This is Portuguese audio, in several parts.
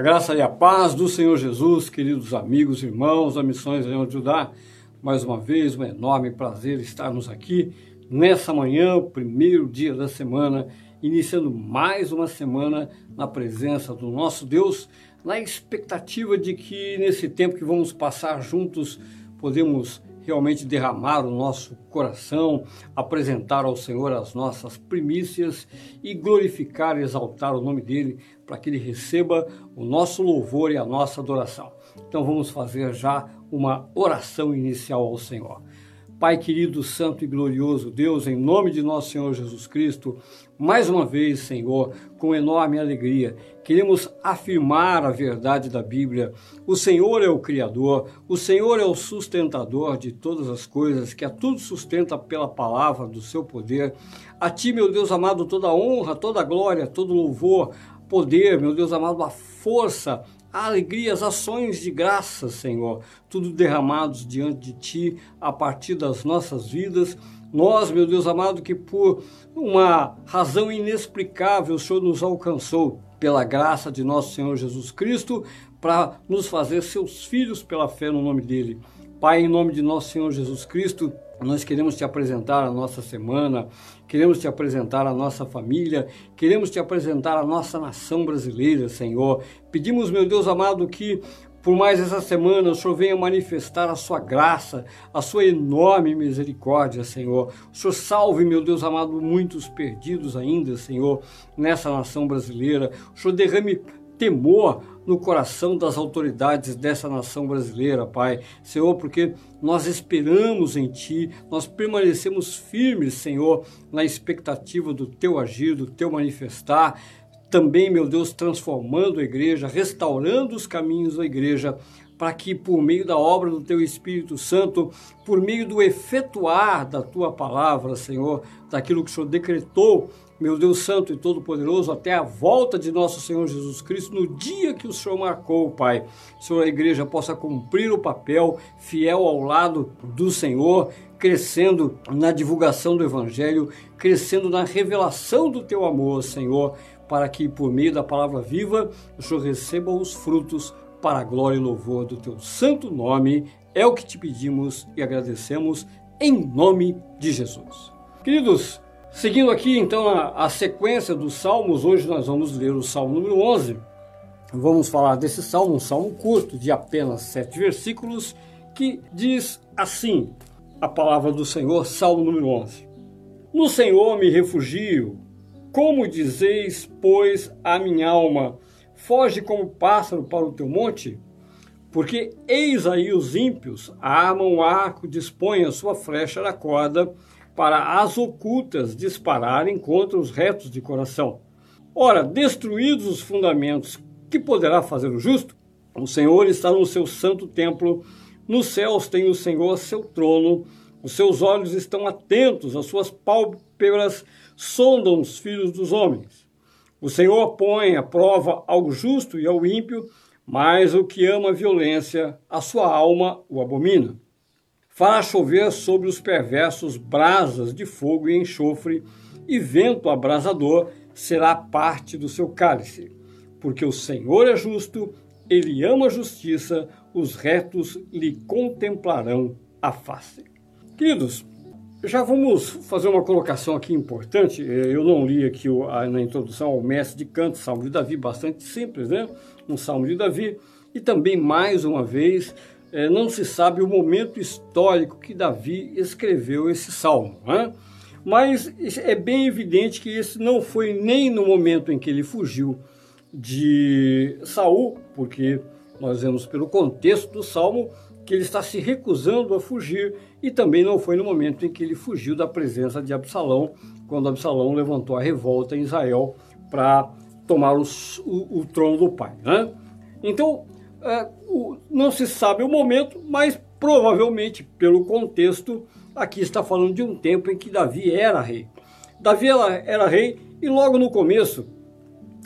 A graça e a paz do Senhor Jesus, queridos amigos, irmãos da Missões Leão de Judá. Mais uma vez, um enorme prazer estarmos aqui nessa manhã, o primeiro dia da semana, iniciando mais uma semana na presença do nosso Deus, na expectativa de que nesse tempo que vamos passar juntos, podemos realmente derramar o nosso coração, apresentar ao Senhor as nossas primícias e glorificar e exaltar o nome dele para que ele receba o nosso louvor e a nossa adoração. Então vamos fazer já uma oração inicial ao Senhor. Pai querido, santo e glorioso Deus, em nome de nosso Senhor Jesus Cristo, mais uma vez, Senhor, com enorme alegria, queremos afirmar a verdade da Bíblia. O Senhor é o Criador, o Senhor é o sustentador de todas as coisas, que a tudo sustenta pela palavra do seu poder. A Ti, meu Deus amado, toda honra, toda glória, todo louvor, poder, meu Deus amado, a força, a alegria, as ações de graça, Senhor, tudo derramados diante de Ti a partir das nossas vidas. Nós, meu Deus amado, que por uma razão inexplicável o Senhor nos alcançou pela graça de nosso Senhor Jesus Cristo para nos fazer seus filhos pela fé no nome dele. Pai, em nome de nosso Senhor Jesus Cristo, nós queremos te apresentar a nossa semana, queremos te apresentar a nossa família, queremos te apresentar a nossa nação brasileira, Senhor. Pedimos, meu Deus amado, que por mais essa semana o Senhor venha manifestar a sua graça, a sua enorme misericórdia, Senhor. O Senhor salve, meu Deus amado, muitos perdidos ainda, Senhor, nessa nação brasileira. O Senhor derrame temor no coração das autoridades dessa nação brasileira, Pai. Senhor, porque nós esperamos em Ti, nós permanecemos firmes, Senhor, na expectativa do Teu agir, do Teu manifestar. Também, meu Deus, transformando a igreja, restaurando os caminhos da igreja, para que por meio da obra do Teu Espírito Santo, por meio do efetuar da Tua palavra, Senhor, daquilo que o Senhor decretou meu Deus Santo e Todo-Poderoso, até a volta de nosso Senhor Jesus Cristo, no dia que o Senhor marcou, Pai. Senhor, a igreja possa cumprir o papel fiel ao lado do Senhor, crescendo na divulgação do Evangelho, crescendo na revelação do Teu amor, Senhor, para que por meio da palavra viva o Senhor receba os frutos para a glória e louvor do Teu santo nome. É o que te pedimos e agradecemos em nome de Jesus. Queridos, Seguindo aqui então a, a, sequência dos salmos, hoje nós vamos ler o salmo número 11. Vamos falar desse salmo, um salmo curto de apenas sete versículos, que diz assim: a palavra do Senhor, salmo número 11. No Senhor me refugio, como dizeis, pois, a minha alma, foge como pássaro para o teu monte? Porque eis aí os ímpios armam o arco, dispõem a sua flecha da corda, para as ocultas dispararem contra os retos de coração. Ora, destruídos os fundamentos, que poderá fazer o justo? O Senhor está no seu santo templo, nos céus tem o Senhor seu trono, os seus olhos estão atentos, as suas pálpebras sondam os filhos dos homens. O Senhor põe à prova ao justo e ao ímpio, mas o que ama a violência, a sua alma o abomina. Fará chover sobre os perversos brasas de fogo e enxofre, e vento abrasador será parte do seu cálice. Porque o Senhor é justo, ele ama a justiça, os retos lhe contemplarão a face. Queridos, já vamos fazer uma colocação aqui importante. Eu não li aqui na introdução ao mestre de canto, Salmo de Davi, bastante simples, né? Um Salmo de Davi. E também, mais uma vez, é, não se sabe o momento histórico que Davi escreveu esse salmo. Né? Mas é bem evidente que esse não foi nem no momento em que ele fugiu de Saul, porque nós vemos pelo contexto do salmo que ele está se recusando a fugir, e também não foi no momento em que ele fugiu da presença de Absalão, quando Absalão levantou a revolta em Israel para tomar o, o, o, trono do pai. Né? Então, é, o, não se sabe o momento, mas provavelmente pelo contexto, aqui está falando de um tempo em que Davi era rei. Davi era, rei e logo no começo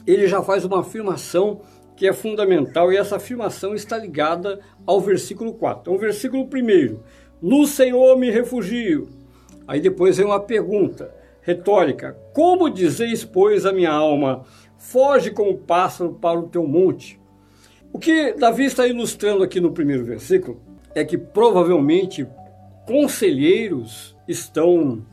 ele já faz uma afirmação que é fundamental e essa afirmação está ligada ao versículo 4. Então, versículo 1: No Senhor me refugio. Aí depois vem uma pergunta retórica: Como dizeis, pois, a minha alma, foge como pássaro para o teu monte? O que Davi está ilustrando aqui no primeiro versículo é que provavelmente conselheiros estão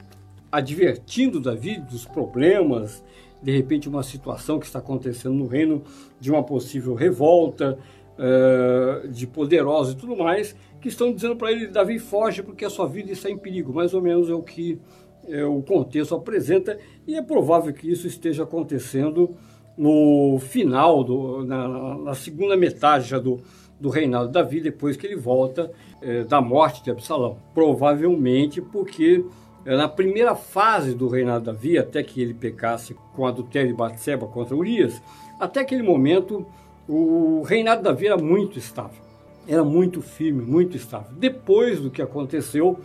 advertindo Davi dos problemas, de repente uma situação que está acontecendo no reino de uma possível revolta, uh, de poderosos e tudo mais, que estão dizendo para ele, Davi, foge porque a sua vida está em perigo. Mais ou menos é o que é, o contexto apresenta e é provável que isso esteja acontecendo no final, do, na, na segunda metade já do, do reinado de Davi, depois que ele volta é, da morte de Absalão. Provavelmente porque é, na primeira fase do reinado de Davi, até que ele pecasse com adultério de Batseba contra Urias, até aquele momento o reinado de Davi era muito estável. Era muito firme, muito estável. Depois do que aconteceu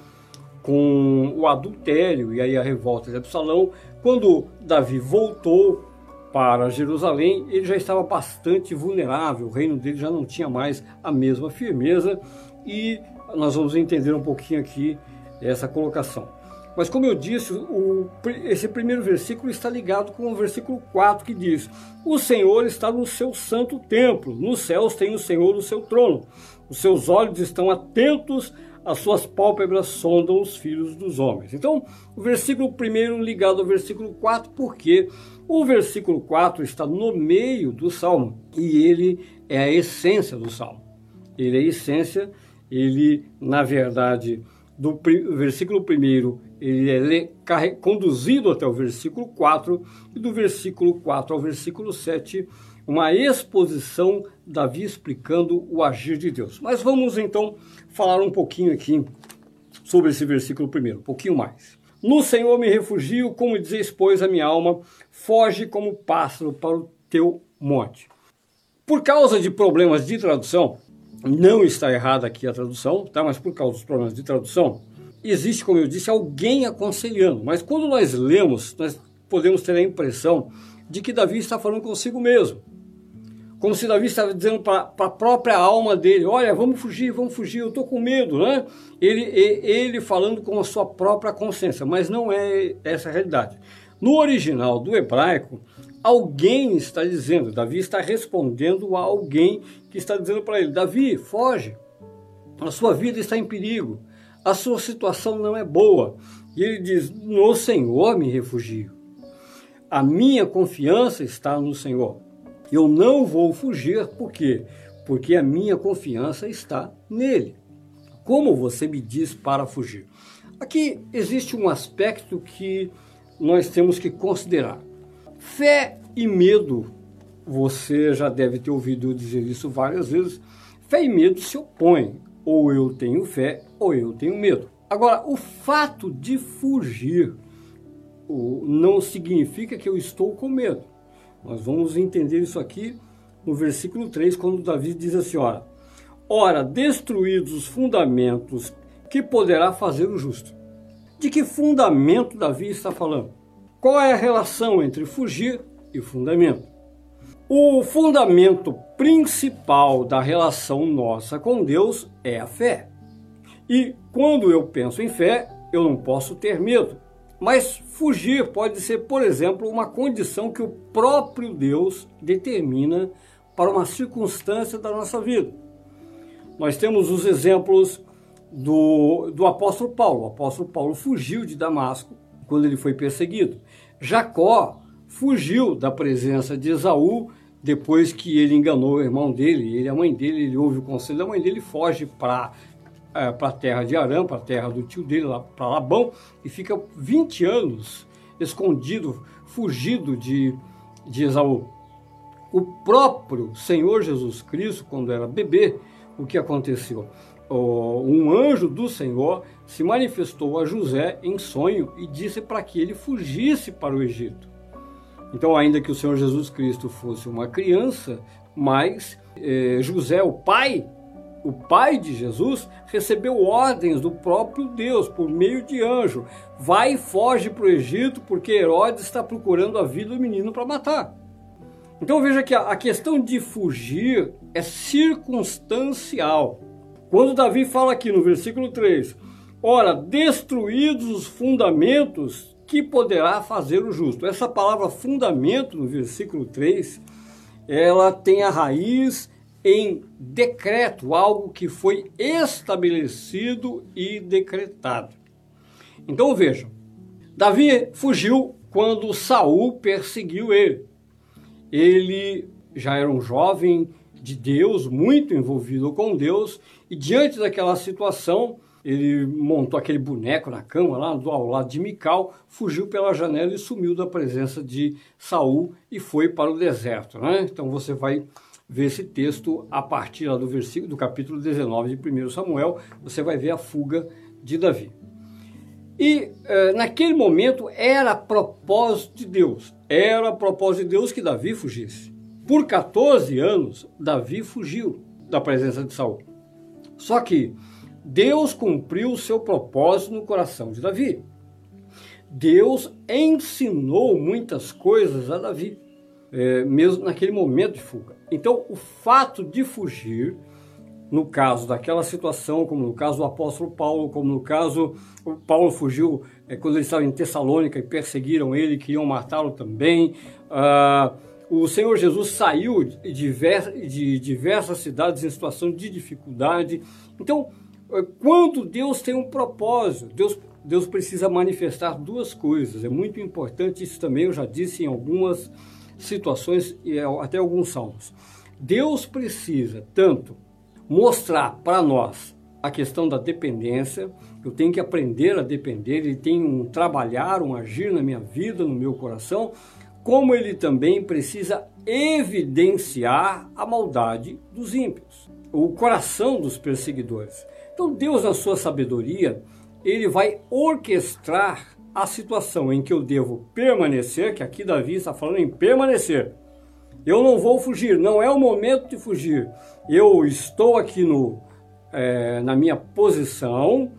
com o adultério e aí a revolta de Absalão, quando Davi voltou para Jerusalém, ele já estava bastante vulnerável, o reino dele já não tinha mais a mesma firmeza e nós vamos entender um pouquinho aqui essa colocação. Mas como eu disse, o, esse primeiro versículo está ligado com o versículo 4 que diz: O Senhor está no seu santo templo, nos céus tem o Senhor o seu trono. Os seus olhos estão atentos as suas pálpebras sondam os filhos dos homens. Então, o versículo 1 ligado ao versículo 4, porque o versículo 4 está no meio do salmo e ele é a essência do salmo. Ele é a essência, ele, na verdade, do versículo 1, ele é conduzido até o versículo 4, e do versículo 4 ao versículo 7, uma exposição, Davi explicando o agir de Deus. Mas vamos então falar um pouquinho aqui sobre esse versículo primeiro, um pouquinho mais. No Senhor me refugio, como diz, pois, a minha alma, foge como pássaro para o teu monte. Por causa de problemas de tradução, não está errada aqui a tradução, tá? mas por causa dos problemas de tradução, existe, como eu disse, alguém aconselhando. Mas quando nós lemos, nós podemos ter a impressão de que Davi está falando consigo mesmo como se Davi estava dizendo para a própria alma dele: Olha, vamos fugir, vamos fugir, eu estou com medo, né? Ele, ele falando com a sua própria consciência, mas não é essa a realidade. No original do hebraico, alguém está dizendo, Davi está respondendo a alguém que está dizendo para ele: Davi, foge, a sua vida está em perigo, a sua situação não é boa. E ele diz: No Senhor me refugio. A minha confiança está no Senhor. Eu não vou fugir, por quê? Porque a minha confiança está nele. Como você me diz para fugir? Aqui existe um aspecto que nós temos que considerar. Fé e medo, você já deve ter ouvido dizer isso várias vezes. Fé e medo se opõem. Ou eu tenho fé ou eu tenho medo. Agora, o fato de fugir não significa que eu estou com medo. Nós vamos entender isso aqui no versículo 3, quando Davi diz assim: ora, ora, destruídos os fundamentos, que poderá fazer o justo? De que fundamento Davi está falando? Qual é a relação entre fugir e fundamento? O fundamento principal da relação nossa com Deus é a fé. E quando eu penso em fé, eu não posso ter medo. Mas fugir pode ser, por exemplo, uma condição que o próprio Deus determina para uma circunstância da nossa vida. Nós temos os exemplos do, do apóstolo Paulo. O apóstolo Paulo fugiu de Damasco quando ele foi perseguido. Jacó fugiu da presença de Esaú depois que ele enganou o irmão dele, ele a mãe dele, ele ouve o conselho da mãe dele, foge para é, para a terra de Arã, para a terra do tio dele, para Labão, e fica 20 anos escondido, fugido de, de Esaú. O próprio Senhor Jesus Cristo, quando era bebê, o que aconteceu? um anjo do Senhor se manifestou a José em sonho e disse para que ele fugisse para o Egito. Então, ainda que o Senhor Jesus Cristo fosse uma criança, mas eh, José, o pai o pai de Jesus, recebeu ordens do próprio Deus por meio de anjo. Vai e foge para o Egito porque Herodes está procurando a vida do menino para matar. Então veja que a questão de fugir é circunstancial. Quando Davi fala aqui no versículo 3, ora, destruídos os fundamentos, que poderá fazer o justo? Essa palavra fundamento no versículo 3, ela tem a raiz em decreto, algo que foi estabelecido e decretado. Então vejam, Davi fugiu quando Saul perseguiu ele. Ele já era um jovem de Deus, muito envolvido com Deus, e diante daquela situação, ele montou aquele boneco na cama lá ao lado de Mical, fugiu pela janela e sumiu da presença de Saul e foi para o deserto. Né? Então você vai ver esse texto a partir do versículo do capítulo 19 de 1 Samuel, você vai ver a fuga de Davi. E eh, naquele momento era propósito de Deus, era propósito de Deus que Davi fugisse. Por 14 anos, Davi fugiu da presença de Saul. Só que Deus cumpriu o seu propósito no coração de Davi. Deus ensinou muitas coisas a Davi, é, mesmo naquele momento de fuga. Então, o fato de fugir, no caso daquela situação, como no caso do apóstolo Paulo, como no caso, Paulo fugiu é, quando ele estava em Tessalônica e perseguiram ele, queriam matá-lo também. Ah, o Senhor Jesus saiu de, de diversas cidades em situação de dificuldade. Então, é, quando Deus tem um propósito, Deus, Deus precisa manifestar duas coisas. É muito importante isso também, eu já disse em algumas situações e é, até alguns salmos. Deus precisa tanto mostrar para nós a questão da dependência, eu tenho que aprender a depender, ele tem um trabalhar, um agir na minha vida, no meu coração, como ele também precisa evidenciar a maldade dos ímpios, o coração dos perseguidores. Então Deus, na sua sabedoria, ele vai orquestrar a situação em que eu devo permanecer, que aqui Davi está falando em permanecer. Eu não vou fugir, não é o momento de fugir. Eu estou aqui no, é, na minha posição,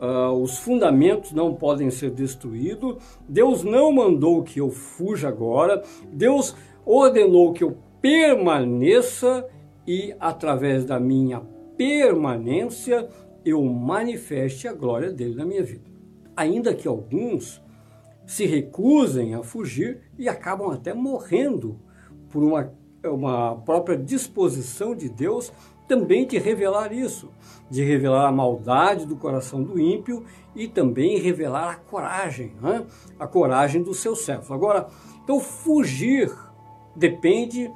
uh, os fundamentos não podem ser destruídos. Deus não mandou que eu fuja agora. Deus ordenou que eu permaneça e, através da minha permanência, eu manifeste a glória dele na minha vida. Ainda que alguns se recusem a fugir e acabam até morrendo por uma, uma própria disposição de Deus também de revelar isso, de revelar a maldade do coração do ímpio e também revelar a coragem, né? a coragem do seu servo. Agora, então fugir depende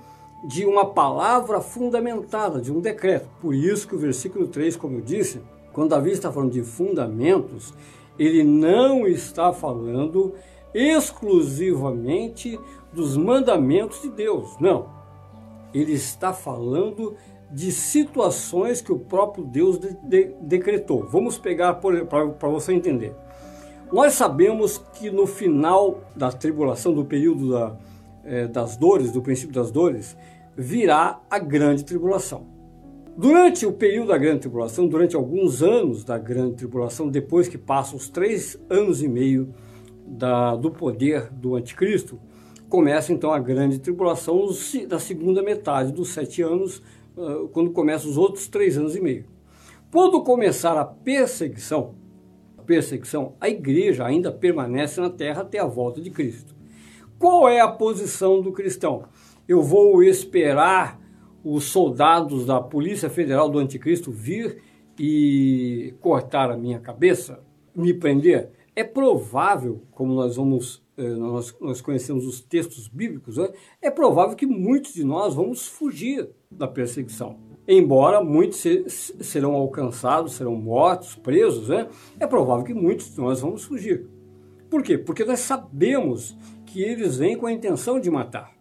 de uma palavra fundamentada, de um decreto. Por isso que o versículo 3, como eu disse, quando Davi está falando de fundamentos, ele não está falando exclusivamente dos mandamentos de Deus. Não. Ele está falando de situações que o próprio Deus de, de, decretou. Vamos pegar para você entender. Nós sabemos que no final da tribulação, do período da, é, das dores, do princípio das dores, virá a grande tribulação. Durante o período da grande tribulação, durante alguns anos da grande tribulação, depois que passam os três anos e meio da, do poder do anticristo, começa então a grande tribulação da segunda metade dos sete anos, ah, quando começam os outros três anos e meio. Quando começar a perseguição, a perseguição, a igreja ainda permanece na terra até a volta de Cristo. Qual é a posição do cristão? Eu vou esperar os soldados da Polícia Federal do Anticristo vir e cortar a minha cabeça, me prender? É provável, como nós vamos, eh, nós, nós conhecemos os textos bíblicos, né? é provável que muitos de nós vamos fugir da perseguição. Embora muitos serão alcançados, serão mortos, presos, né? é provável que muitos de nós vamos fugir. Por quê? Porque nós sabemos que eles vêm com a intenção de matar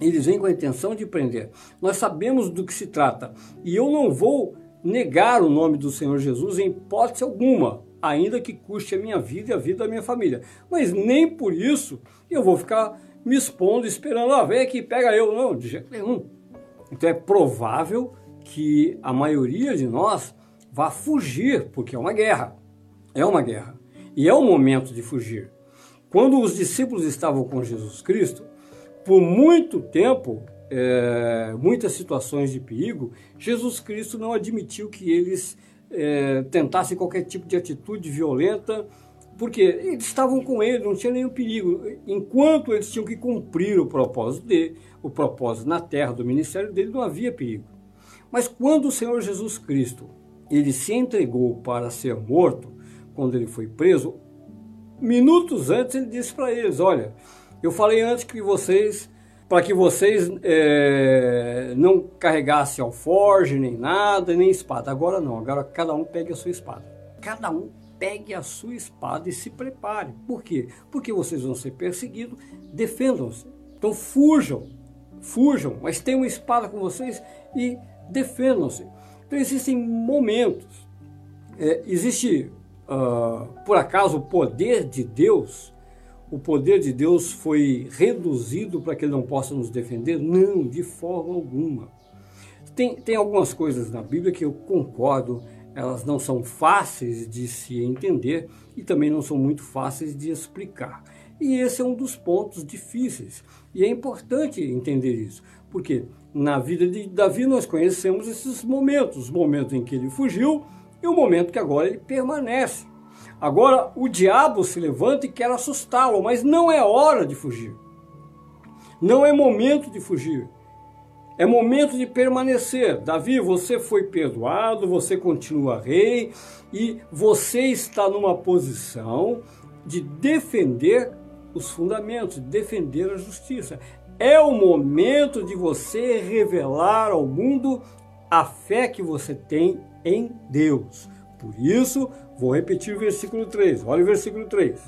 eles vêm com a intenção de prender. Nós sabemos do que se trata. E eu não vou negar o nome do Senhor Jesus em hipótese alguma, ainda que custe a minha vida e a vida da minha família. Mas nem por isso eu vou ficar me expondo, esperando, ah, vem aqui, pega eu. Não, de jeito nenhum. Então é provável que a maioria de nós vá fugir, porque é uma guerra. É uma guerra. E é o momento de fugir. Quando os discípulos estavam com Jesus Cristo, por muito tempo, é, muitas situações de perigo, Jesus Cristo não admitiu que eles é, tentassem qualquer tipo de atitude violenta, porque eles estavam com ele, não tinha nenhum perigo. Enquanto eles tinham que cumprir o propósito dele, o propósito na terra do ministério dele, não havia perigo. Mas quando o Senhor Jesus Cristo ele se entregou para ser morto, quando ele foi preso, minutos antes ele disse para eles: Olha, eu falei antes que vocês, para que vocês é, não carregassem alforge, nem nada, nem espada. Agora não, agora cada um pegue a sua espada. Cada um pegue a sua espada e se prepare. Por quê? Porque vocês vão ser perseguidos, defendam-se. Então fujam, fujam, mas tenham uma espada com vocês e defendam-se. Então existem momentos, é, existe uh, por acaso o poder de Deus, o poder de Deus foi reduzido para que ele não possa nos defender? Não, de forma alguma. Tem, tem algumas coisas na Bíblia que eu concordo, elas não são fáceis de se entender e também não são muito fáceis de explicar. E esse é um dos pontos difíceis. E é importante entender isso, porque na vida de Davi nós conhecemos esses momentos, os momentos em que ele fugiu e o momento que agora ele permanece. Agora o diabo se levanta e quer assustá-lo, mas não é hora de fugir. Não é momento de fugir. É momento de permanecer. Davi, você foi perdoado, você continua rei e você está numa posição de defender os fundamentos, defender a justiça. É o momento de você revelar ao mundo a fé que você tem em Deus. Por isso, vou repetir o versículo 3. Olha o versículo 3.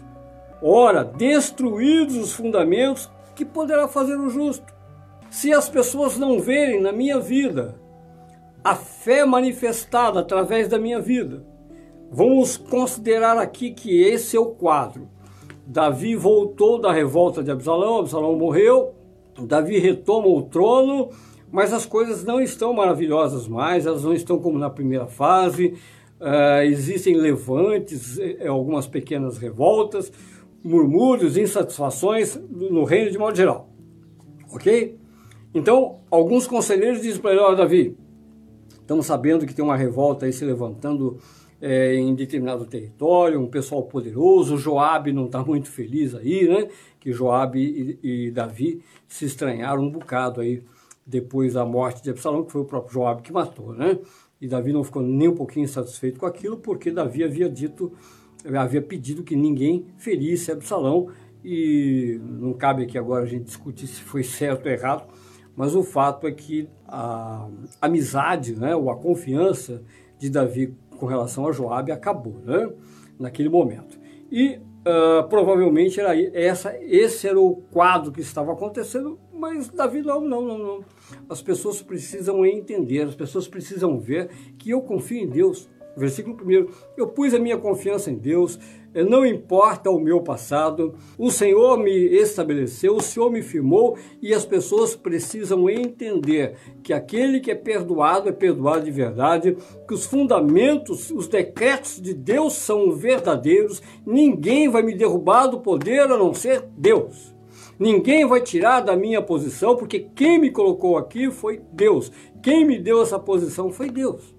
Ora, destruídos os fundamentos, que poderá fazer o justo? Se as pessoas não verem na minha vida a fé manifestada através da minha vida, vamos considerar aqui que esse é o quadro. Davi voltou da revolta de Absalão, Absalão morreu, Davi retoma o trono, mas as coisas não estão maravilhosas mais, elas não estão como na primeira fase. Uh, existem levantes, eh, algumas pequenas revoltas, murmúrios, insatisfações no reino de modo geral. Ok? Então, alguns conselheiros dizem para ele: Olha, Davi, estamos sabendo que tem uma revolta aí se levantando é, em determinado território, um pessoal poderoso. Joabe não está muito feliz aí, né? Que Joabe e, e, Davi se estranharam um bocado aí depois da morte de Absalão, que foi o próprio Joabe que matou, né? E Davi não ficou nem um pouquinho satisfeito com aquilo, porque Davi havia dito, havia pedido que ninguém ferisse Absalão, e não cabe aqui agora a gente discutir se foi certo ou errado, mas o fato é que a amizade, né, ou a confiança de Davi com relação a Joabe acabou, né? Naquele momento. E uh, provavelmente era essa, esse era o quadro que estava acontecendo, mas Davi não, não, não, não. As pessoas precisam entender, as pessoas precisam ver que eu confio em Deus. Versículo 1: Eu pus a minha confiança em Deus, não importa o meu passado, o Senhor me estabeleceu, o Senhor me firmou e as pessoas precisam entender que aquele que é perdoado é perdoado de verdade, que os fundamentos, os decretos de Deus são verdadeiros, ninguém vai me derrubar do poder a não ser Deus. Ninguém vai tirar da minha posição, porque quem me colocou aqui foi Deus. Quem me deu essa posição foi Deus.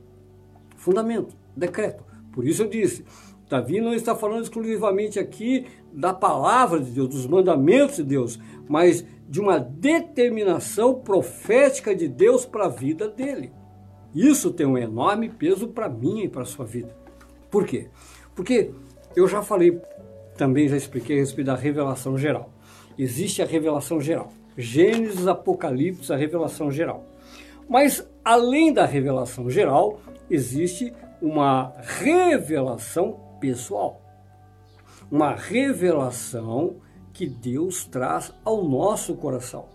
Fundamento, decreto. Por isso eu disse, Davi não está falando exclusivamente aqui da palavra de Deus, dos mandamentos de Deus, mas de uma determinação profética de Deus para a vida dele. Isso tem um enorme peso para mim e para a sua vida. Por quê? Porque eu já falei, também já expliquei a respeito da revelação geral. Existe a revelação geral. Gênesis, Apocalipse, a revelação geral. Mas além da revelação geral, existe uma revelação pessoal. Uma revelação que Deus traz ao nosso coração.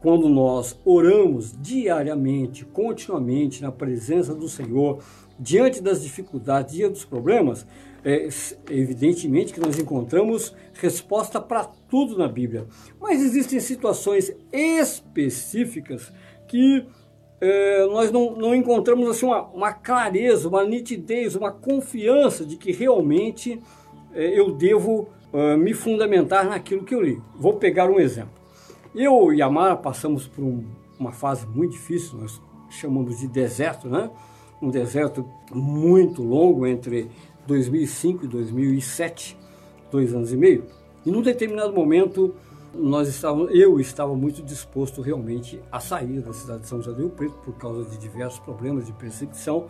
Quando nós oramos diariamente, continuamente na presença do Senhor, diante das dificuldades, diante dos problemas, é evidentemente que nós encontramos resposta para tudo na Bíblia. Mas existem situações específicas que é, nós não, não, encontramos assim, uma, uma, clareza, uma nitidez, uma confiança de que realmente é, eu devo uh, me fundamentar naquilo que eu li. Vou pegar um exemplo. Eu e a Mara passamos por um, uma fase muito difícil, nós chamamos de deserto, né? Um deserto muito longo entre 2005 e 2007, dois anos e meio. E num determinado momento nós estávamos, eu estava muito disposto realmente a sair da cidade de São José do Rio Preto por causa de diversos problemas de perseguição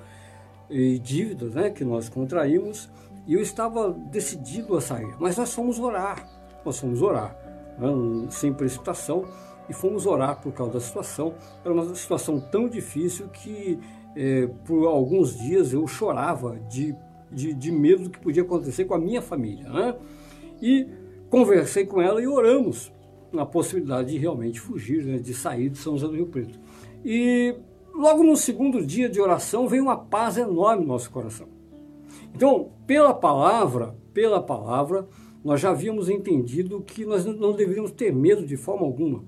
e dívidas né, que nós contraímos, e eu estava decidido a sair. Mas nós fomos orar, nós fomos orar, né, sem precipitação, e fomos orar por causa da situação. Era uma situação tão difícil que é, por alguns dias eu chorava de, de, de, medo do que podia acontecer com a minha família. Né? E conversei com ela e oramos na possibilidade de realmente fugir, né, de sair de São José do Rio Preto. E logo no segundo dia de oração veio uma paz enorme no nosso coração. Então, pela palavra, pela palavra, nós já havíamos entendido que nós não deveríamos ter medo de forma alguma.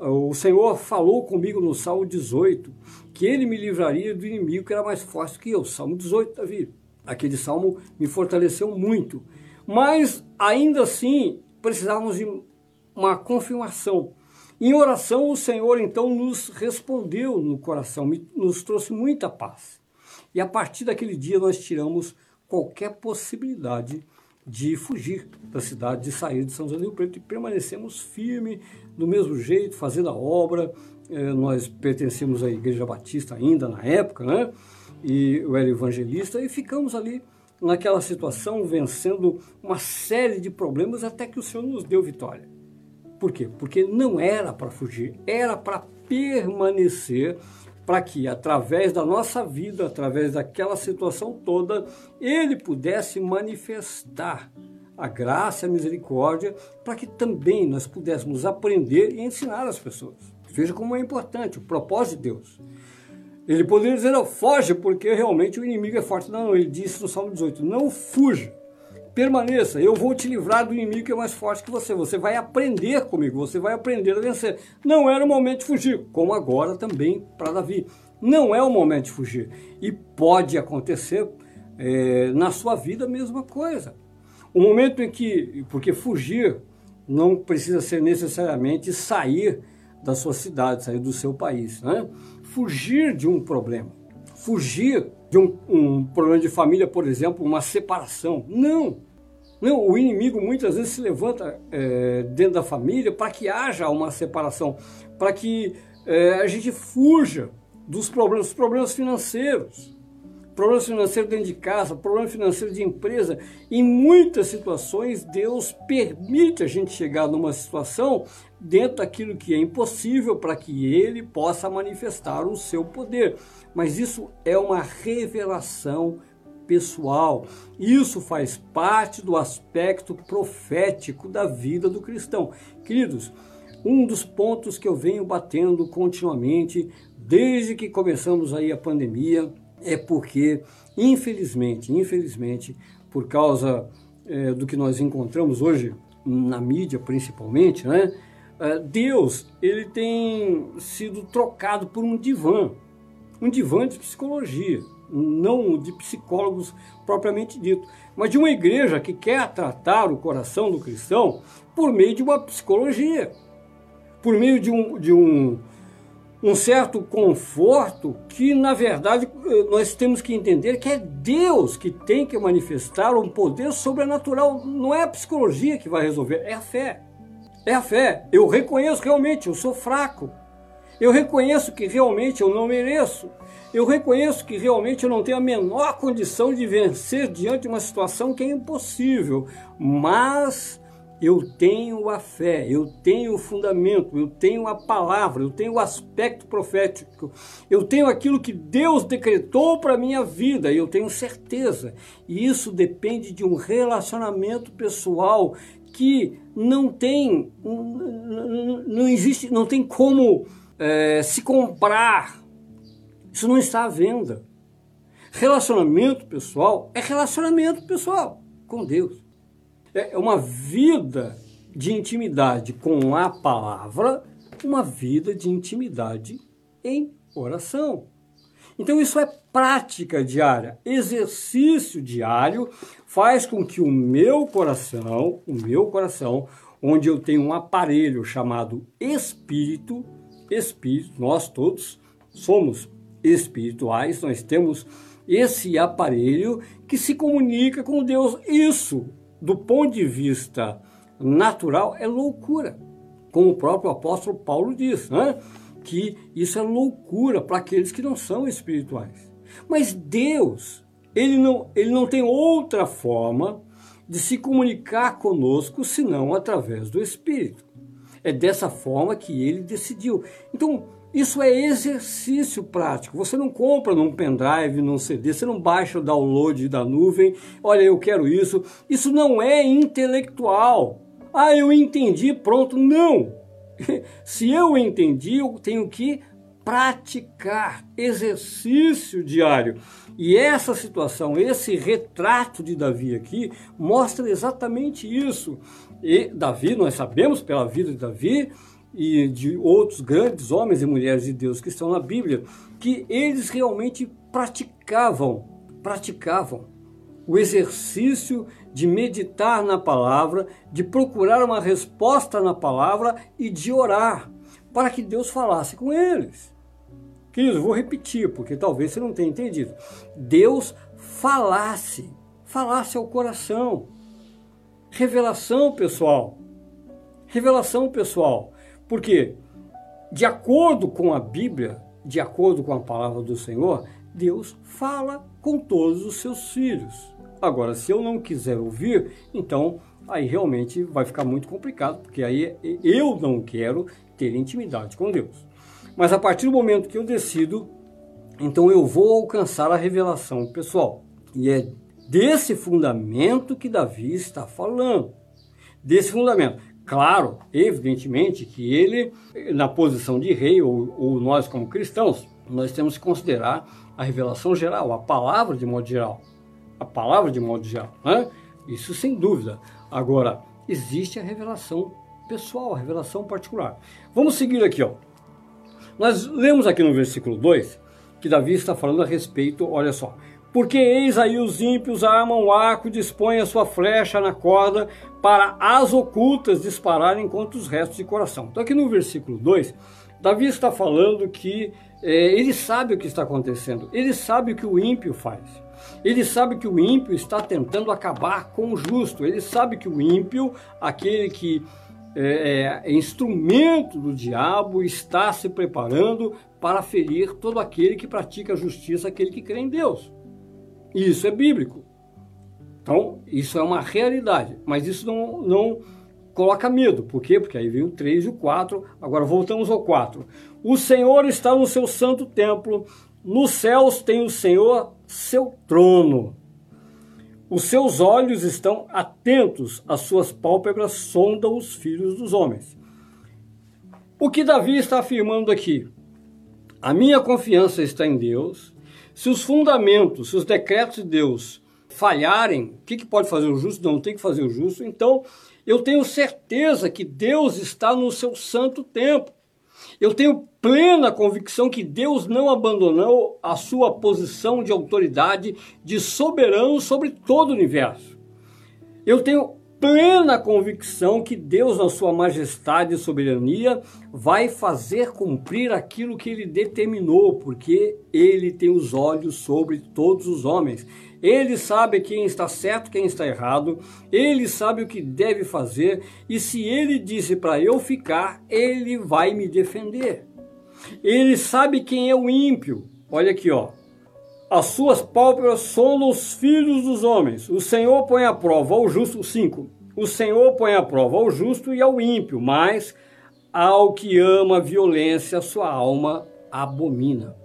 o Senhor falou comigo no Salmo 18 que ele me livraria do inimigo que era mais forte que eu. Salmo 18, Davi. Aquele salmo me fortaleceu muito. Mas, ainda assim, precisávamos de uma confirmação. Em oração, o Senhor então nos respondeu no coração, nos trouxe muita paz. E a partir daquele dia nós tiramos qualquer possibilidade de fugir da cidade, de sair de São José do Rio Preto e permanecemos firme do mesmo jeito, fazendo a obra. Eh, nós pertencemos à Igreja Batista ainda na época, né? E eu era evangelista e ficamos ali naquela situação, vencendo uma série de problemas até que o Senhor nos deu vitória. Por quê? Porque não era para fugir, era para permanecer, para que através da nossa vida, através daquela situação toda, ele pudesse manifestar a graça a misericórdia, para que também nós pudéssemos aprender e ensinar as pessoas. Veja como é importante o propósito de Deus. Ele poderia dizer, não, foge, porque realmente o inimigo é forte. Não, ele disse no Salmo 18, não fuja permaneça, eu vou te livrar do inimigo que é mais forte que você. Você vai aprender comigo, você vai aprender a vencer. Não era o momento de fugir, como agora também para Davi. Não é o momento de fugir. E pode acontecer é, na sua vida a mesma coisa. O momento em que, porque fugir não precisa ser necessariamente sair da sua cidade, sair do seu país. Né? Fugir de um problema, fugir de um, um problema de família, por exemplo, uma separação. Não! Não, o inimigo muitas vezes se levanta é, dentro da família para que haja uma separação, para que é, a gente fuja dos problemas, dos problemas financeiros, problemas financeiros dentro de casa, problema financeiro de empresa. Em muitas situações, Deus permite a gente chegar numa situação dentro daquilo que é impossível para que Ele possa manifestar o seu poder. Mas isso é uma revelação pessoal. Isso faz parte do aspecto profético da vida do cristão. Queridos, um dos pontos que eu venho batendo continuamente desde que começamos aí a pandemia é porque, infelizmente, infelizmente, por causa é, do que nós encontramos hoje na mídia, principalmente, né? É, Deus ele tem sido trocado por um divã, um divã de psicologia não de psicólogos propriamente dito, mas de uma igreja que quer tratar o coração do cristão por meio de uma psicologia, por meio de um, de um, um certo conforto que, na verdade, nós temos que entender que é Deus que tem que manifestar um poder sobrenatural. Não é a psicologia que vai resolver, é a fé. É a fé. Eu reconheço realmente, eu sou fraco. Eu reconheço que realmente eu não mereço. Eu reconheço que realmente eu não tenho a menor condição de vencer diante de uma situação que é impossível. Mas eu tenho a fé, eu tenho o fundamento, eu tenho a palavra, eu tenho o aspecto profético, eu tenho aquilo que Deus decretou para a minha vida, e eu tenho certeza. E isso depende de um relacionamento pessoal que não tem, não existe, não tem como é, se comprar. Isso não está à venda. Relacionamento pessoal é relacionamento pessoal com Deus. É uma vida de intimidade com a palavra, uma vida de intimidade em oração. Então isso é prática diária, exercício diário faz com que o meu coração, o meu coração, onde eu tenho um aparelho chamado espírito, espírito, nós todos somos espirituais, nós temos esse aparelho que se comunica com Deus. Isso, do ponto de vista natural é loucura. Como o próprio apóstolo Paulo diz, né? que isso é loucura para aqueles que não são espirituais. Mas Deus, ele não, ele não tem outra forma de se comunicar conosco senão através do Espírito. É dessa forma que ele decidiu. Então, isso é exercício prático. Você não compra num pendrive, num CD, você não baixa o download da nuvem, olha, eu quero isso. Isso não é intelectual. Ah, eu entendi, pronto. Não! Se eu entendi, eu tenho que praticar exercício diário. E essa situação, esse retrato de Davi aqui, mostra exatamente isso. E Davi, nós sabemos pela vida de Davi e de outros grandes homens e mulheres de Deus que estão na Bíblia, que eles realmente praticavam, praticavam o exercício de meditar na palavra, de procurar uma resposta na palavra e de orar para que Deus falasse com eles. Queridos, vou repetir, porque talvez você não tenha entendido. Deus falasse, falasse ao coração. Revelação pessoal. Revelação pessoal. Porque, de acordo com a Bíblia, de acordo com a palavra do Senhor, Deus fala com todos os seus filhos. Agora, se eu não quiser ouvir, então aí realmente vai ficar muito complicado, porque aí eu não quero ter intimidade com Deus. Mas a partir do momento que eu decido, então eu vou alcançar a revelação pessoal. E é desse fundamento que Davi está falando. Desse fundamento. Claro, evidentemente que ele, na posição de rei, ou, ou nós como cristãos, nós temos que considerar a revelação geral, a palavra de modo geral a palavra de modo geral. Né? Isso sem dúvida. Agora, existe a revelação pessoal, a revelação particular. Vamos seguir aqui. Ó. Nós lemos aqui no versículo 2 que Davi está falando a respeito, olha só. Porque eis aí os ímpios armam o arco, dispõem a sua flecha na corda para as ocultas dispararem contra os restos de coração. Então aqui no versículo 2, Davi está falando que é, ele sabe o que está acontecendo, ele sabe o que o ímpio faz. Ele sabe que o ímpio está tentando acabar com o justo. Ele sabe que o ímpio, aquele que é, é, instrumento do diabo, está se preparando para ferir todo aquele que pratica a justiça, aquele que crê em Deus. Isso é bíblico. Então, isso é uma realidade. Mas isso não, não coloca medo. Por quê? Porque aí vem o 3 e o 4. Agora voltamos ao 4. O Senhor está no seu santo templo. Nos céus tem o Senhor seu trono. Os seus olhos estão atentos, as suas pálpebras sondam os filhos dos homens. O que Davi está afirmando aqui? A minha confiança está em Deus. Se os fundamentos, se os decretos de Deus falharem, o que, que pode fazer o justo? Não tem que fazer o justo. Então, eu tenho certeza que Deus está no seu santo tempo. Eu tenho plena convicção que Deus não abandonou a sua posição de autoridade, de soberano sobre todo o universo. Eu tenho plena convicção que Deus, na sua majestade e soberania, vai fazer cumprir aquilo que ele determinou, porque ele tem os olhos sobre todos os homens. Ele sabe quem está certo, quem está errado, ele sabe o que deve fazer, e se ele disse para eu ficar, ele vai me defender. Ele sabe quem é o ímpio. Olha aqui, ó. As suas pálpebras sondam os filhos dos homens. O Senhor põe à prova ao justo. 5. O Senhor põe à prova ao justo e ao ímpio, mas ao que ama a violência, sua alma abomina.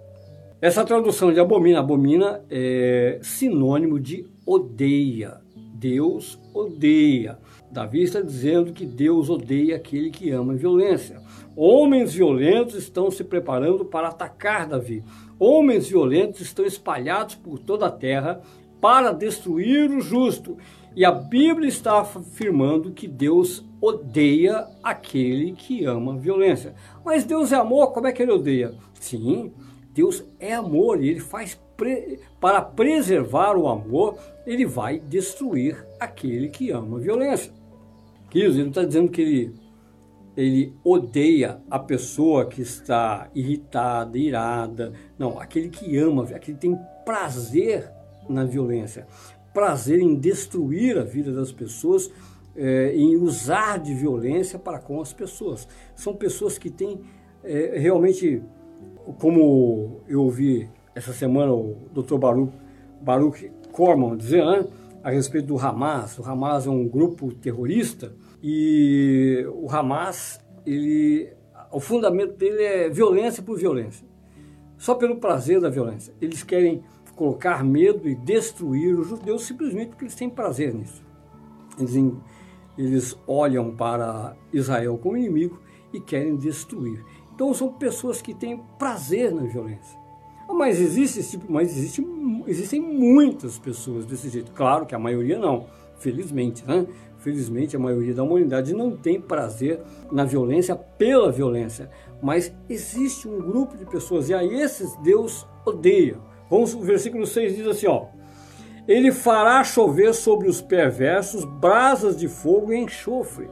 Essa tradução de abomina, abomina é sinônimo de odeia. Deus odeia. Davi está dizendo que Deus odeia aquele que ama violência. Homens violentos estão se preparando para atacar Davi. Homens violentos estão espalhados por toda a terra para destruir o justo. E a Bíblia está afirmando que Deus odeia aquele que ama violência. Mas Deus é amor, como é que ele odeia? Sim, Deus é amor e ele faz pre... para preservar o amor, ele vai destruir aquele que ama a violência. Queridos, ele está dizendo que ele, ele odeia a pessoa que está irritada, irada. Não, aquele que ama, aquele que tem prazer na violência, prazer em destruir a vida das pessoas é, em usar de violência para com as pessoas. São pessoas que têm é, realmente, como eu ouvi essa semana o Dr. Baruch, Baruch Corman dizer né, a respeito do Hamas. O Hamas é um grupo terrorista e o Hamas, ele, o fundamento dele é violência por violência. Só pelo prazer da violência. Eles querem colocar medo e destruir os judeus simplesmente porque eles têm prazer nisso. Eles, eles olham para Israel como inimigo e querem destruir. Então são pessoas que têm prazer na violência. Mas existe esse tipo, mas existe, existem muitas pessoas desse jeito. Claro que a maioria não, felizmente, né? Felizmente a maioria da humanidade não tem prazer na violência pela violência, mas existe um grupo de pessoas e a esses Deus odeia. Vamos, o versículo 6 diz assim, ó: Ele fará chover sobre os perversos brasas de fogo e enxofre.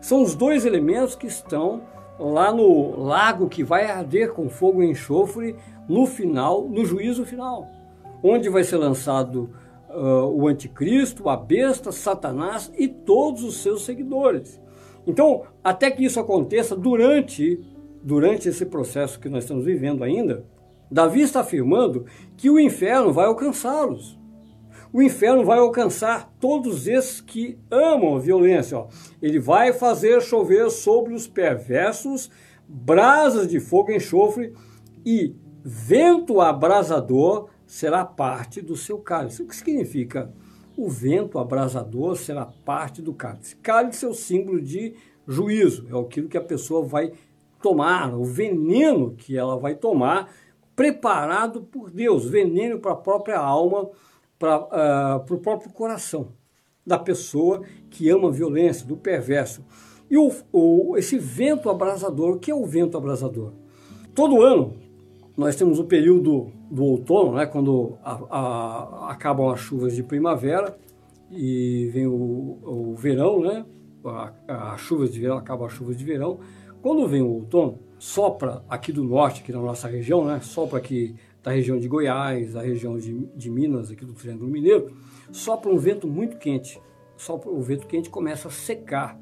São os dois elementos que estão lá no lago que vai arder com fogo e enxofre no final, no juízo final, onde vai ser lançado uh, o anticristo, a besta, Satanás e todos os seus seguidores. Então, até que isso aconteça durante, durante esse processo que nós estamos vivendo ainda, Davi está afirmando que o inferno vai alcançá-los. O inferno vai alcançar todos esses que amam a violência. Ó. Ele vai fazer chover sobre os perversos brasas de fogo e enxofre e vento abrasador será parte do seu cálice. O que significa? O vento abrasador será parte do cálice. Cálice é o símbolo de juízo, é aquilo que a pessoa vai tomar, o veneno que ela vai tomar, preparado por Deus, veneno para a própria alma, para uh, ah, o próprio coração da pessoa que ama a violência, do perverso. E o, o, esse vento abrasador, o que é o vento abrasador? Todo ano, nós temos o período do outono, né, quando a, a, acabam as chuvas de primavera e vem o, o verão, né, as chuvas de verão, acabam as chuvas de verão. Quando vem o outono, sopra aqui do norte, aqui na nossa região, né, sopra aqui da região de Goiás, da região de, de Minas, aqui do Triângulo Mineiro, sopra um vento muito quente. Sopra, o vento quente começa a secar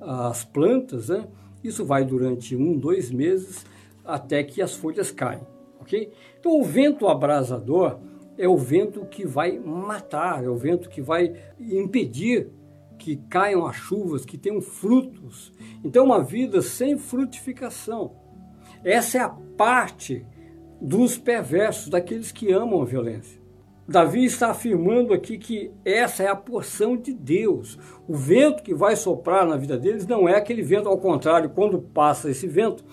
as plantas, né? Isso vai durante um, dois meses até que as folhas caem ok? Então o vento abrasador é o vento que vai matar, é o vento que vai impedir que caiam as chuvas, que tenham frutos. Então uma vida sem frutificação. Essa é a parte dos perversos, daqueles que amam a violência. Davi está afirmando aqui que essa é a porção de Deus. O vento que vai soprar na vida deles não é aquele vento, ao contrário, quando passa esse vento,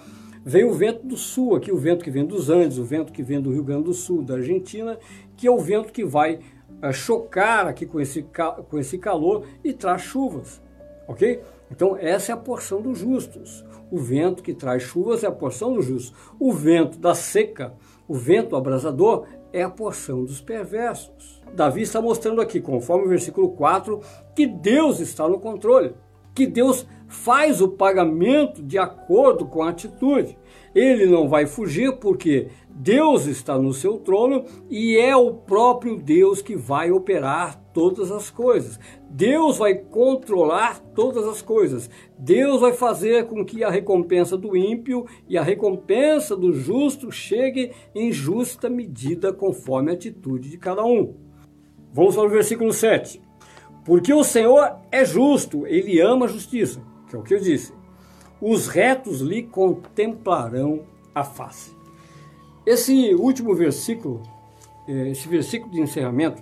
Vem o vento do sul, aqui o vento que vem dos Andes, o vento que vem do Rio Grande do Sul, da Argentina, que é o vento que vai uh, chocar aqui com esse, com esse calor e traz chuvas, ok? Então essa é a porção dos justos. O vento que traz chuvas é a porção dos justos. O vento da seca, o vento abrasador, é a porção dos perversos. Davi está mostrando aqui, conforme o versículo 4, que Deus está no controle que Deus faz o pagamento de acordo com a atitude. Ele não vai fugir porque Deus está no seu trono e é o próprio Deus que vai operar todas as coisas. Deus vai controlar todas as coisas. Deus vai fazer com que a recompensa do ímpio e a recompensa do justo chegue em justa medida conforme a atitude de cada um. Vamos para o versículo 7. Porque o Senhor é justo, ele ama a justiça, que é o que eu disse. Os retos lhe contemplarão a face. Esse último versículo, eh, esse versículo de encerramento,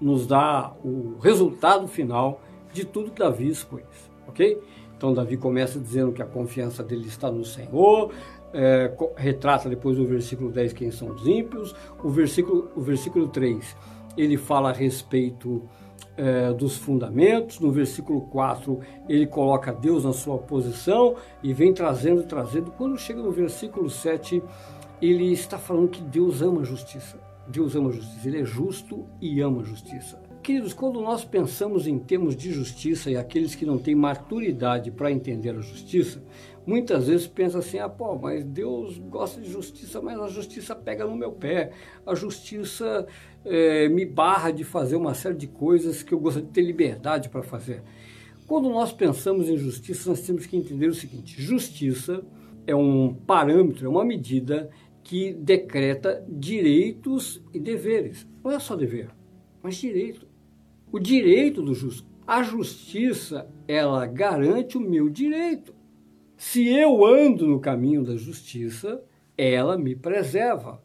nos dá o resultado final de tudo que Davi expôs, ok? Então Davi começa dizendo que a confiança dele está no Senhor, é, retrata depois do versículo 10 quem são os ímpios, o versículo, o versículo 3 ele fala a respeito é, dos fundamentos. No versículo 4, ele coloca Deus na sua posição e vem trazendo, trazendo. Quando chega no versículo 7, ele está falando que Deus ama a justiça. Deus ama a justiça, ele é justo e ama a justiça. Queridos, quando nós pensamos em termos de justiça e aqueles que não têm maturidade para entender a justiça, muitas vezes pensam assim: ah, pô, mas Deus gosta de justiça, mas a justiça pega no meu pé, a justiça é, me barra de fazer uma série de coisas que eu gostaria de ter liberdade para fazer. Quando nós pensamos em justiça, nós temos que entender o seguinte: justiça é um parâmetro, é uma medida que decreta direitos e deveres. Não é só dever, mas direito. O direito do justo. A justiça, ela garante o meu direito. Se eu ando no caminho da justiça, ela me preserva.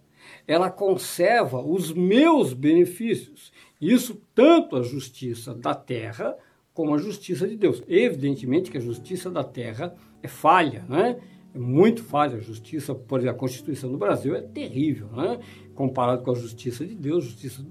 Ela conserva os meus benefícios. Isso tanto a justiça da terra como a justiça de Deus. Evidentemente que a justiça da terra é falha, né? É muito falha a justiça, por exemplo, a Constituição do Brasil é terrível, né? Comparado com a justiça de Deus, justiça,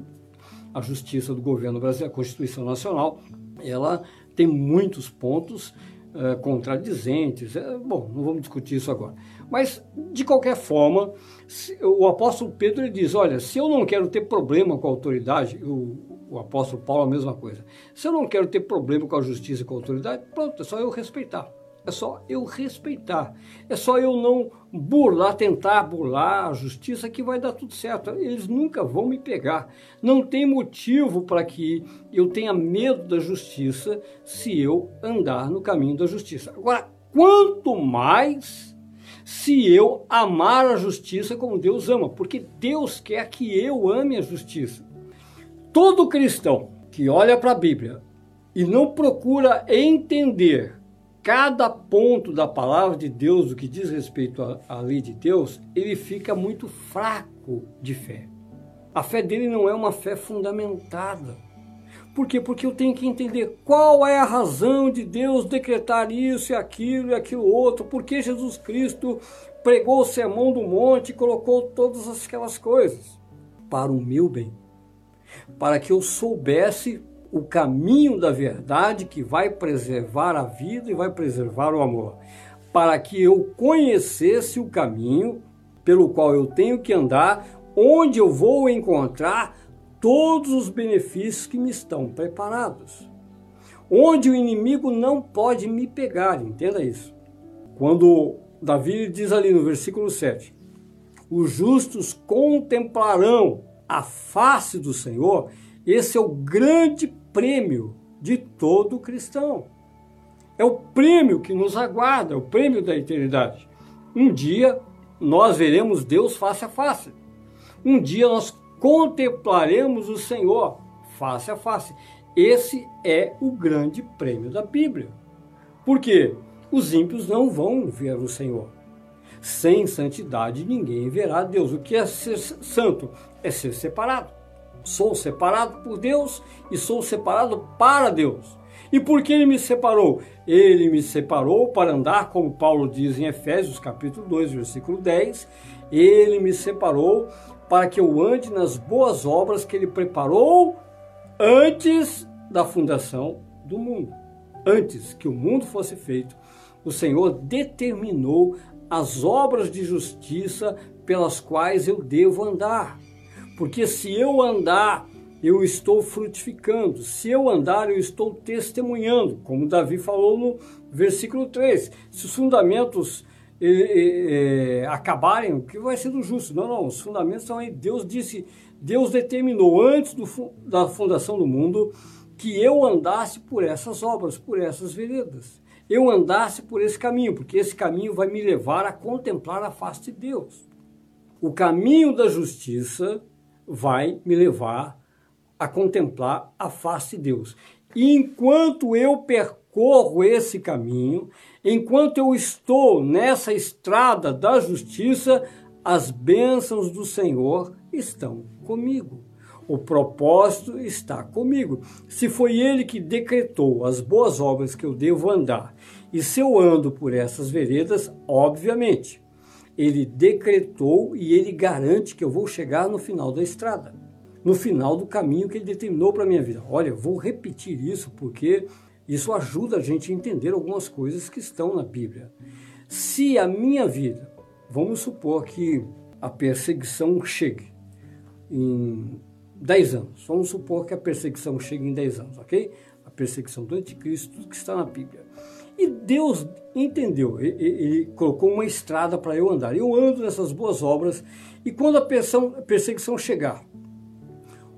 a justiça do governo brasileiro, a Constituição Nacional, ela tem muitos pontos é, contradizentes. É, bom, não vamos discutir isso agora. Mas, de qualquer forma, se, o apóstolo Pedro diz: olha, se eu não quero ter problema com a autoridade, o, o apóstolo Paulo a mesma coisa. Se eu não quero ter problema com a justiça e com a autoridade, pronto, é só eu respeitar. É só eu respeitar. É só eu não burlar, tentar burlar a justiça que vai dar tudo certo. Eles nunca vão me pegar. Não tem motivo para que eu tenha medo da justiça se eu andar no caminho da justiça. Agora, quanto mais se eu amar a justiça como Deus ama, porque Deus quer que eu ame a justiça. Todo cristão que olha para a Bíblia e não procura entender cada ponto da palavra de Deus, do que diz respeito à, à lei de Deus, ele fica muito fraco de fé. A fé dele não é uma fé fundamentada. Por quê? Porque eu tenho que entender qual é a razão de Deus decretar isso e aquilo e aquilo outro, porque Jesus Cristo pregou o sermão do monte e colocou todas aquelas coisas para o meu bem, para que eu soubesse o caminho da verdade que vai preservar a vida e vai preservar o amor, para que eu conhecesse o caminho pelo qual eu tenho que andar, onde eu vou encontrar todos os benefícios que me estão preparados. Onde o inimigo não pode me pegar, entenda isso. Quando Davi diz ali no versículo 7: Os justos contemplarão a face do Senhor, esse é o grande prêmio de todo cristão. É o prêmio que nos aguarda, é o prêmio da eternidade. Um dia nós veremos Deus face a face. Um dia nós contemplaremos o Senhor face a face. Esse é o grande prêmio da Bíblia. Por quê? Os ímpios não vão ver o Senhor. Sem santidade ninguém verá Deus. O que é ser santo? É ser separado. Sou separado por Deus e sou separado para Deus. E por que ele me separou? Ele me separou para andar, como Paulo diz em Efésios capítulo 2, versículo 10, ele me separou para que eu ande nas boas obras que ele preparou antes da fundação do mundo. Antes que o mundo fosse feito, o Senhor determinou as obras de justiça pelas quais eu devo andar. Porque se eu andar, eu estou frutificando. Se eu andar, eu estou testemunhando, como Davi falou no versículo 3. Se os fundamentos eh, eh, acabarem, o que vai ser do justo? Não, não, os fundamentos estão aí. Deus disse, Deus determinou antes do, da fundação do mundo que eu andasse por essas obras, por essas veredas. Eu andasse por esse caminho, porque esse caminho vai me levar a contemplar a face de Deus. O caminho da justiça vai me levar a contemplar a face de Deus. E enquanto eu percorro esse caminho, enquanto eu estou nessa estrada da justiça, as bênçãos do Senhor estão comigo. O propósito está comigo. Se foi Ele que decretou as boas obras que eu devo andar, e se eu ando por essas veredas, obviamente, ele decretou e ele garante que eu vou chegar no final da estrada, no final do caminho que ele determinou para a minha vida. Olha, vou repetir isso porque isso ajuda a gente a entender algumas coisas que estão na Bíblia. Se a minha vida, vamos supor que a perseguição chegue em 10 anos, vamos supor que a perseguição chegue em 10 anos, ok? A perseguição do anticristo, que está na Bíblia. E Deus entendeu, ele, colocou uma estrada para eu andar. Eu ando nessas boas obras e quando a perseguição chegar,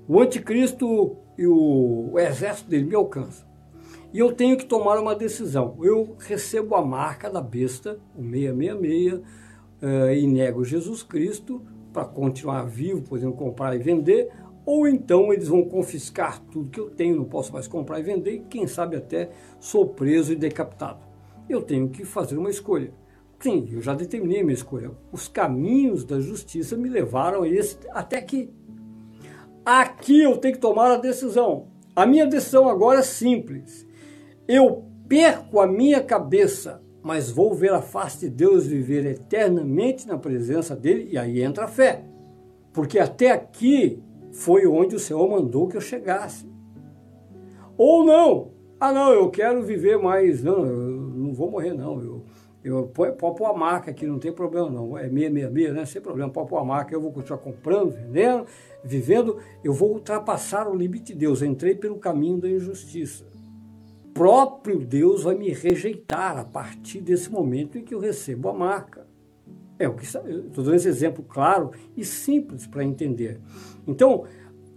o anticristo e o, exército dele me alcançam. e eu tenho que tomar uma decisão. Eu recebo a marca da besta, o 666, uh, e nego Jesus Cristo para continuar vivo, podendo comprar e vender, ou então eles vão confiscar tudo que eu tenho, não posso mais comprar e vender, e quem sabe até sou preso e decapitado. Eu tenho que fazer uma escolha. Sim, eu já determinei minha escolha. Os caminhos da justiça me levaram a esse, até aqui. Aqui eu tenho que tomar a decisão. A minha decisão agora é simples. Eu perco a minha cabeça, mas vou ver a face de Deus viver eternamente na presença dele, e aí entra a fé. Porque até aqui foi onde o Senhor mandou que eu chegasse. Ou não, ah não, eu quero viver mais, não, vou morrer não, eu, eu pôr a marca aqui, não tem problema não, é 666, né, sem problema, pôr a marca, eu vou continuar comprando, vendendo, vivendo, eu vou ultrapassar o limite de Deus, eu entrei pelo caminho da injustiça. Próprio Deus vai me rejeitar a partir desse momento em que eu recebo a marca. É o que estou dando esse exemplo claro e simples para entender. Então,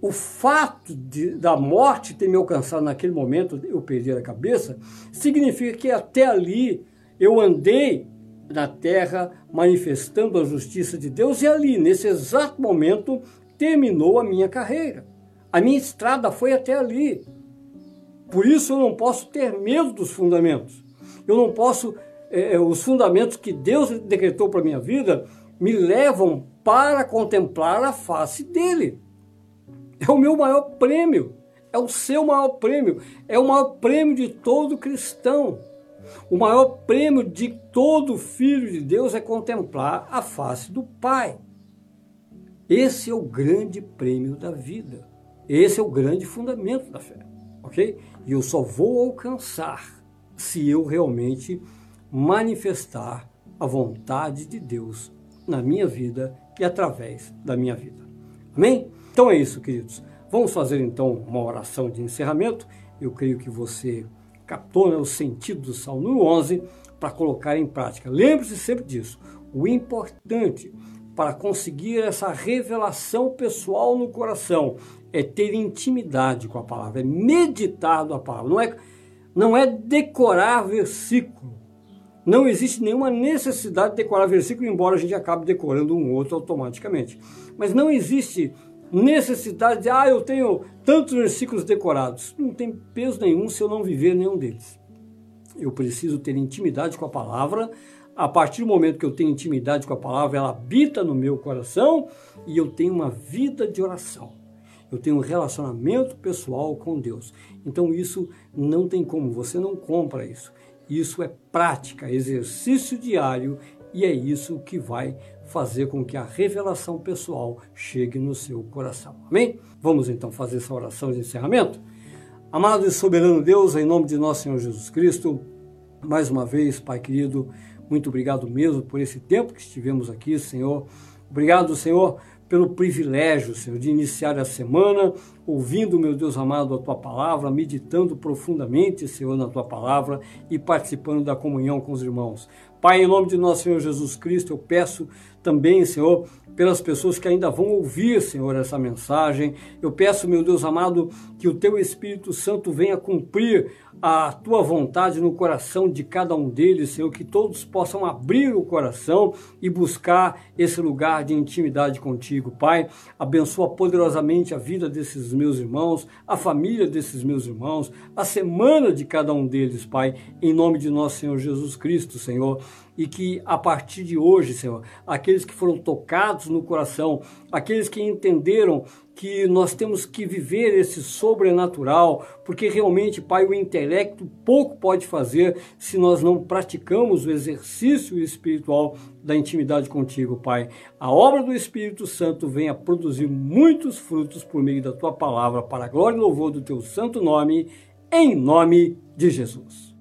o fato de, da morte ter me alcançado naquele momento, eu perder a cabeça, significa que até ali eu andei na terra manifestando a justiça de Deus e ali, nesse exato momento, terminou a minha carreira. A minha estrada foi até ali. Por isso eu não posso ter medo dos fundamentos. Eu não posso é, é, os fundamentos que Deus decretou para a minha vida me levam para contemplar a face dele. É o meu maior prêmio, é o seu maior prêmio, é o maior prêmio de todo cristão. O maior prêmio de todo filho de Deus é contemplar a face do Pai. Esse é o grande prêmio da vida. Esse é o grande fundamento da fé, ok? E eu só vou alcançar se eu realmente manifestar a vontade de Deus na minha vida e através da minha vida. Amém? Então é isso, queridos. Vamos fazer então uma oração de encerramento. Eu creio que você captou né, o sentido do Salmo 11 para colocar em prática. Lembre-se sempre disso. O importante para conseguir essa revelação pessoal no coração é ter intimidade com a palavra, é meditar na palavra. Não é, não é decorar versículo não existe nenhuma necessidade de decorar versículo, embora a gente acabe decorando um outro automaticamente. Mas não existe necessidade de, ah, eu tenho tantos versículos decorados. Não tem peso nenhum se eu não viver nenhum deles. Eu preciso ter intimidade com a palavra. A partir do momento que eu tenho intimidade com a palavra, ela habita no meu coração e eu tenho uma vida de oração. Eu tenho um relacionamento pessoal com Deus. Então isso não tem como, você não compra isso. Isso é prática, exercício diário e é isso que vai fazer com que a revelação pessoal chegue no seu coração. Amém? Vamos então fazer essa oração de encerramento? Amado e soberano Deus, em nome de nosso Senhor Jesus Cristo, mais uma vez, Pai querido, muito obrigado mesmo por esse tempo que estivemos aqui, Senhor. Obrigado, Senhor, pelo privilégio, Senhor, de iniciar a semana ouvindo, meu Deus amado, a tua palavra, meditando profundamente, Senhor, na tua palavra e participando da comunhão com os irmãos. Pai, em nome de nosso Senhor Jesus Cristo, eu peço também, Senhor, pelas pessoas que ainda vão ouvir, Senhor, essa mensagem. Eu peço, meu Deus amado, que o teu Espírito Santo venha cumprir a tua vontade no coração de cada um deles, Senhor, que todos possam abrir o coração e buscar esse lugar de intimidade contigo. Pai, abençoa poderosamente a vida desses meus irmãos, a família desses meus irmãos, a semana de cada um deles, Pai, em nome de nosso Senhor Jesus Cristo, Senhor e que a partir de hoje, Senhor, aqueles que foram tocados no coração, aqueles que entenderam que nós temos que viver esse sobrenatural, porque realmente, Pai, o intelecto pouco pode fazer se nós não praticamos o exercício espiritual da intimidade contigo, Pai. A obra do Espírito Santo venha produzir muitos frutos por meio da tua palavra, para a glória e louvor do teu santo nome, em nome de Jesus.